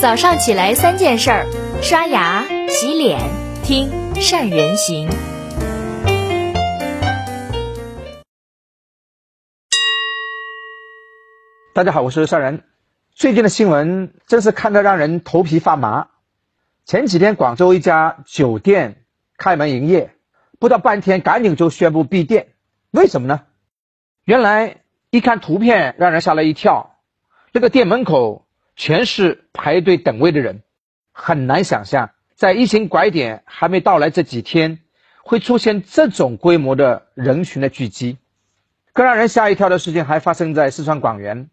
早上起来三件事儿：刷牙、洗脸、听善人行。大家好，我是善人。最近的新闻真是看得让人头皮发麻。前几天广州一家酒店开门营业，不到半天赶紧就宣布闭店，为什么呢？原来一看图片让人吓了一跳，那个店门口全是排队等位的人，很难想象在疫情拐点还没到来这几天，会出现这种规模的人群的聚集。更让人吓一跳的事情还发生在四川广元。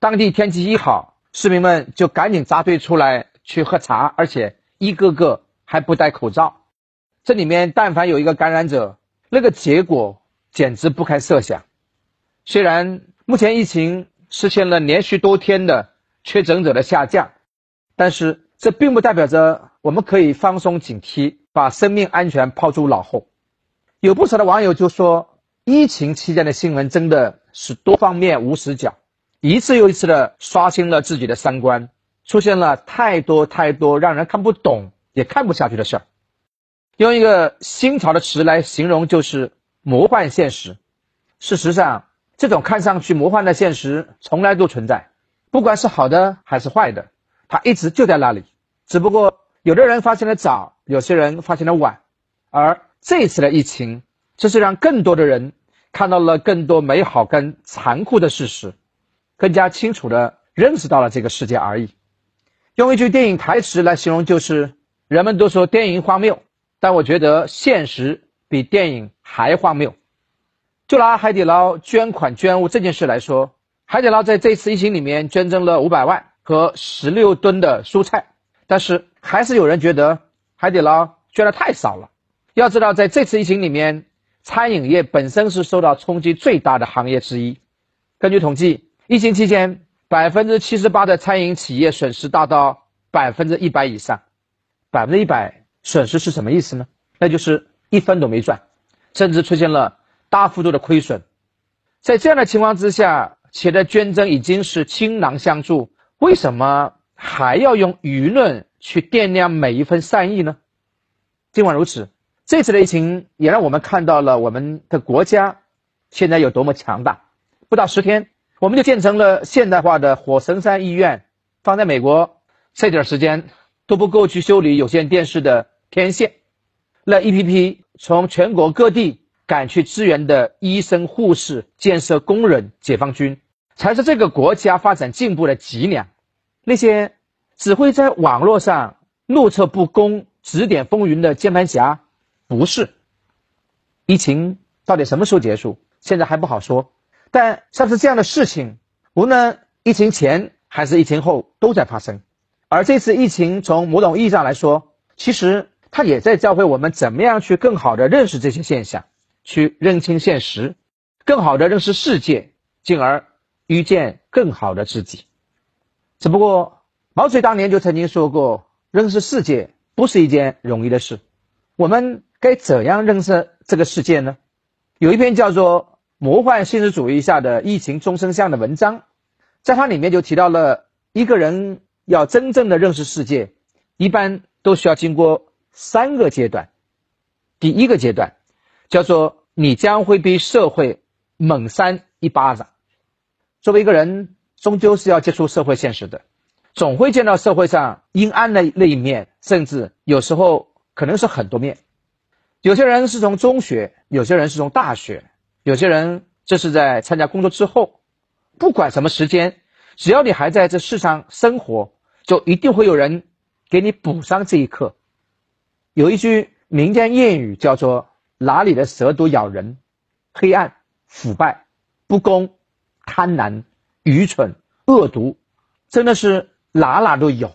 当地天气一好，市民们就赶紧扎堆出来去喝茶，而且一个个还不戴口罩。这里面但凡有一个感染者，那个结果简直不堪设想。虽然目前疫情实现了连续多天的确诊者的下降，但是这并不代表着我们可以放松警惕，把生命安全抛诸脑后。有不少的网友就说，疫情期间的新闻真的是多方面无死角。一次又一次的刷新了自己的三观，出现了太多太多让人看不懂也看不下去的事儿。用一个新潮的词来形容，就是魔幻现实。事实上，这种看上去魔幻的现实从来都存在，不管是好的还是坏的，它一直就在那里。只不过有的人发现的早，有些人发现的晚。而这次的疫情，这是让更多的人看到了更多美好跟残酷的事实。更加清楚地认识到了这个世界而已。用一句电影台词来形容，就是人们都说电影荒谬，但我觉得现实比电影还荒谬。就拿海底捞捐款捐物这件事来说，海底捞在这次疫情里面捐赠了五百万和十六吨的蔬菜，但是还是有人觉得海底捞捐的太少了。要知道，在这次疫情里面，餐饮业本身是受到冲击最大的行业之一。根据统计。疫情期间，百分之七十八的餐饮企业损失达到百分之一百以上。百分之一百损失是什么意思呢？那就是一分都没赚，甚至出现了大幅度的亏损。在这样的情况之下，且的捐赠已经是倾囊相助，为什么还要用舆论去掂量每一份善意呢？尽管如此，这次的疫情也让我们看到了我们的国家现在有多么强大。不到十天。我们就建成了现代化的火神山医院，放在美国，这点时间都不够去修理有线电视的天线。那一批批从全国各地赶去支援的医生、护士、建设工人、解放军，才是这个国家发展进步的脊梁。那些只会在网络上怒测不公、指点风云的键盘侠，不是。疫情到底什么时候结束？现在还不好说。但像是这样的事情，无论疫情前还是疫情后都在发生。而这次疫情从某种意义上来说，其实它也在教会我们怎么样去更好的认识这些现象，去认清现实，更好的认识世界，进而遇见更好的自己。只不过毛主席当年就曾经说过，认识世界不是一件容易的事。我们该怎样认识这个世界呢？有一篇叫做。魔幻现实主义下的疫情终身像的文章，在它里面就提到了一个人要真正的认识世界，一般都需要经过三个阶段。第一个阶段叫做你将会被社会猛扇一巴掌。作为一个人，终究是要接触社会现实的，总会见到社会上阴暗的那一面，甚至有时候可能是很多面。有些人是从中学，有些人是从大学。有些人这是在参加工作之后，不管什么时间，只要你还在这世上生活，就一定会有人给你补上这一课。有一句民间谚语叫做“哪里的蛇都咬人”，黑暗、腐败、不公、贪婪、愚蠢、恶毒，真的是哪哪都有。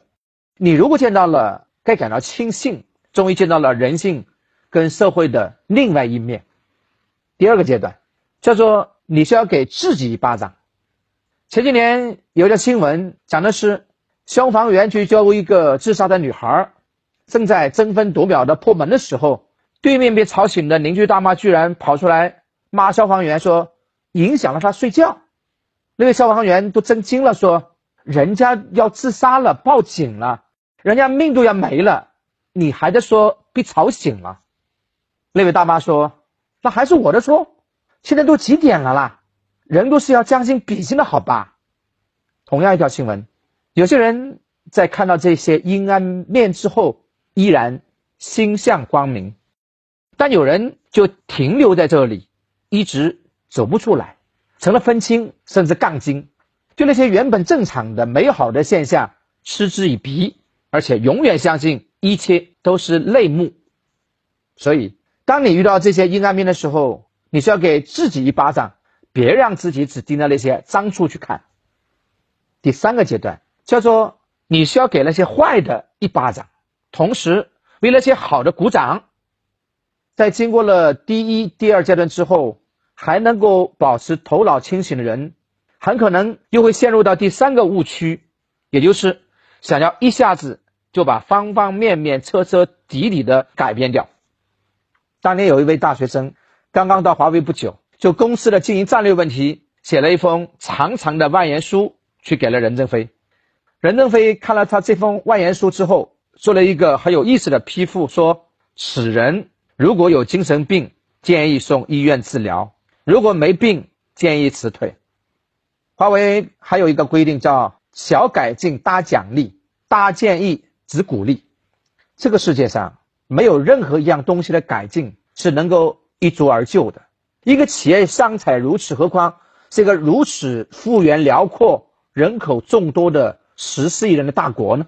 你如果见到了，该感到庆幸，终于见到了人性跟社会的另外一面。第二个阶段叫做你需要给自己一巴掌。前几年有一条新闻讲的是消防员去救一个自杀的女孩，正在争分夺秒的破门的时候，对面被吵醒的邻居大妈居然跑出来骂消防员说影响了她睡觉。那位消防员都震惊了，说人家要自杀了，报警了，人家命都要没了，你还在说被吵醒了？那位大妈说：“那还是我的错，现在都几点了啦？人都是要将心比心的好吧？”同样一条新闻，有些人在看到这些阴暗面之后，依然心向光明，但有人就停留在这里，一直走不出来。成了分清，甚至杠精，对那些原本正常的、美好的现象嗤之以鼻，而且永远相信一切都是内幕。所以，当你遇到这些阴暗面的时候，你需要给自己一巴掌，别让自己只盯着那些脏处去看。第三个阶段叫做你需要给那些坏的一巴掌，同时为那些好的鼓掌。在经过了第一、第二阶段之后。还能够保持头脑清醒的人，很可能又会陷入到第三个误区，也就是想要一下子就把方方面面、彻彻底底的改变掉。当年有一位大学生刚刚到华为不久，就公司的经营战略问题写了一封长长的万言书，去给了任正非。任正非看了他这封万言书之后，做了一个很有意思的批复，说：“此人如果有精神病，建议送医院治疗。”如果没病，建议辞退。华为还有一个规定，叫小改进大奖励，大建议只鼓励。这个世界上没有任何一样东西的改进是能够一蹴而就的。一个企业商采如此，何况是一个如此幅员辽阔、人口众多的十四亿人的大国呢？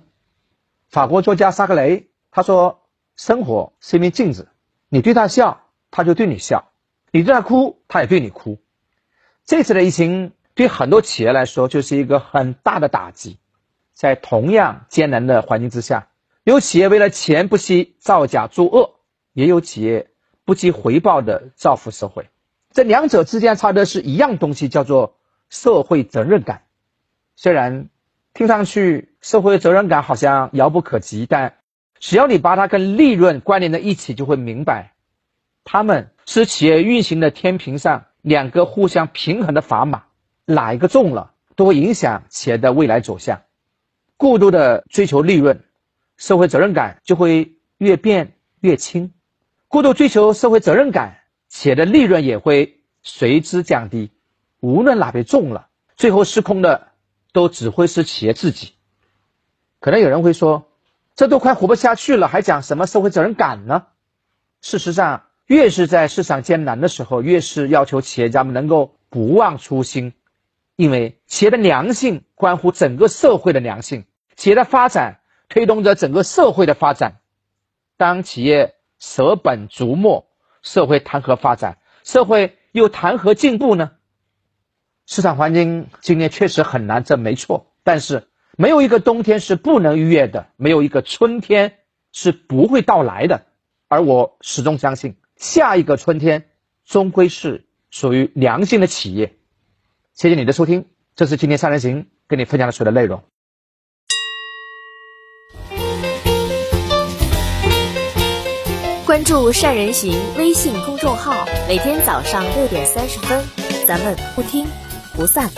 法国作家萨克雷他说：“生活是一面镜子，你对他笑，他就对你笑。”你对他哭，他也对你哭。这次的疫情对很多企业来说就是一个很大的打击。在同样艰难的环境之下，有企业为了钱不惜造假作恶，也有企业不计回报的造福社会。这两者之间差的是一样东西，叫做社会责任感。虽然听上去社会责任感好像遥不可及，但只要你把它跟利润关联在一起，就会明白。他们是企业运行的天平上两个互相平衡的砝码，哪一个重了，都会影响企业的未来走向。过度的追求利润，社会责任感就会越变越轻；过度追求社会责任感，企业的利润也会随之降低。无论哪边重了，最后失控的都只会是企业自己。可能有人会说，这都快活不下去了，还讲什么社会责任感呢？事实上，越是在市场艰难的时候，越是要求企业家们能够不忘初心，因为企业的良性关乎整个社会的良性，企业的发展推动着整个社会的发展。当企业舍本逐末，社会谈何发展？社会又谈何进步呢？市场环境今年确实很难，这没错。但是没有一个冬天是不能逾越的，没有一个春天是不会到来的。而我始终相信。下一个春天，终归是属于良心的企业。谢谢你的收听，这是今天三人行跟你分享的所有的内容。关注善人行微信公众号，每天早上六点三十分，咱们不听不散。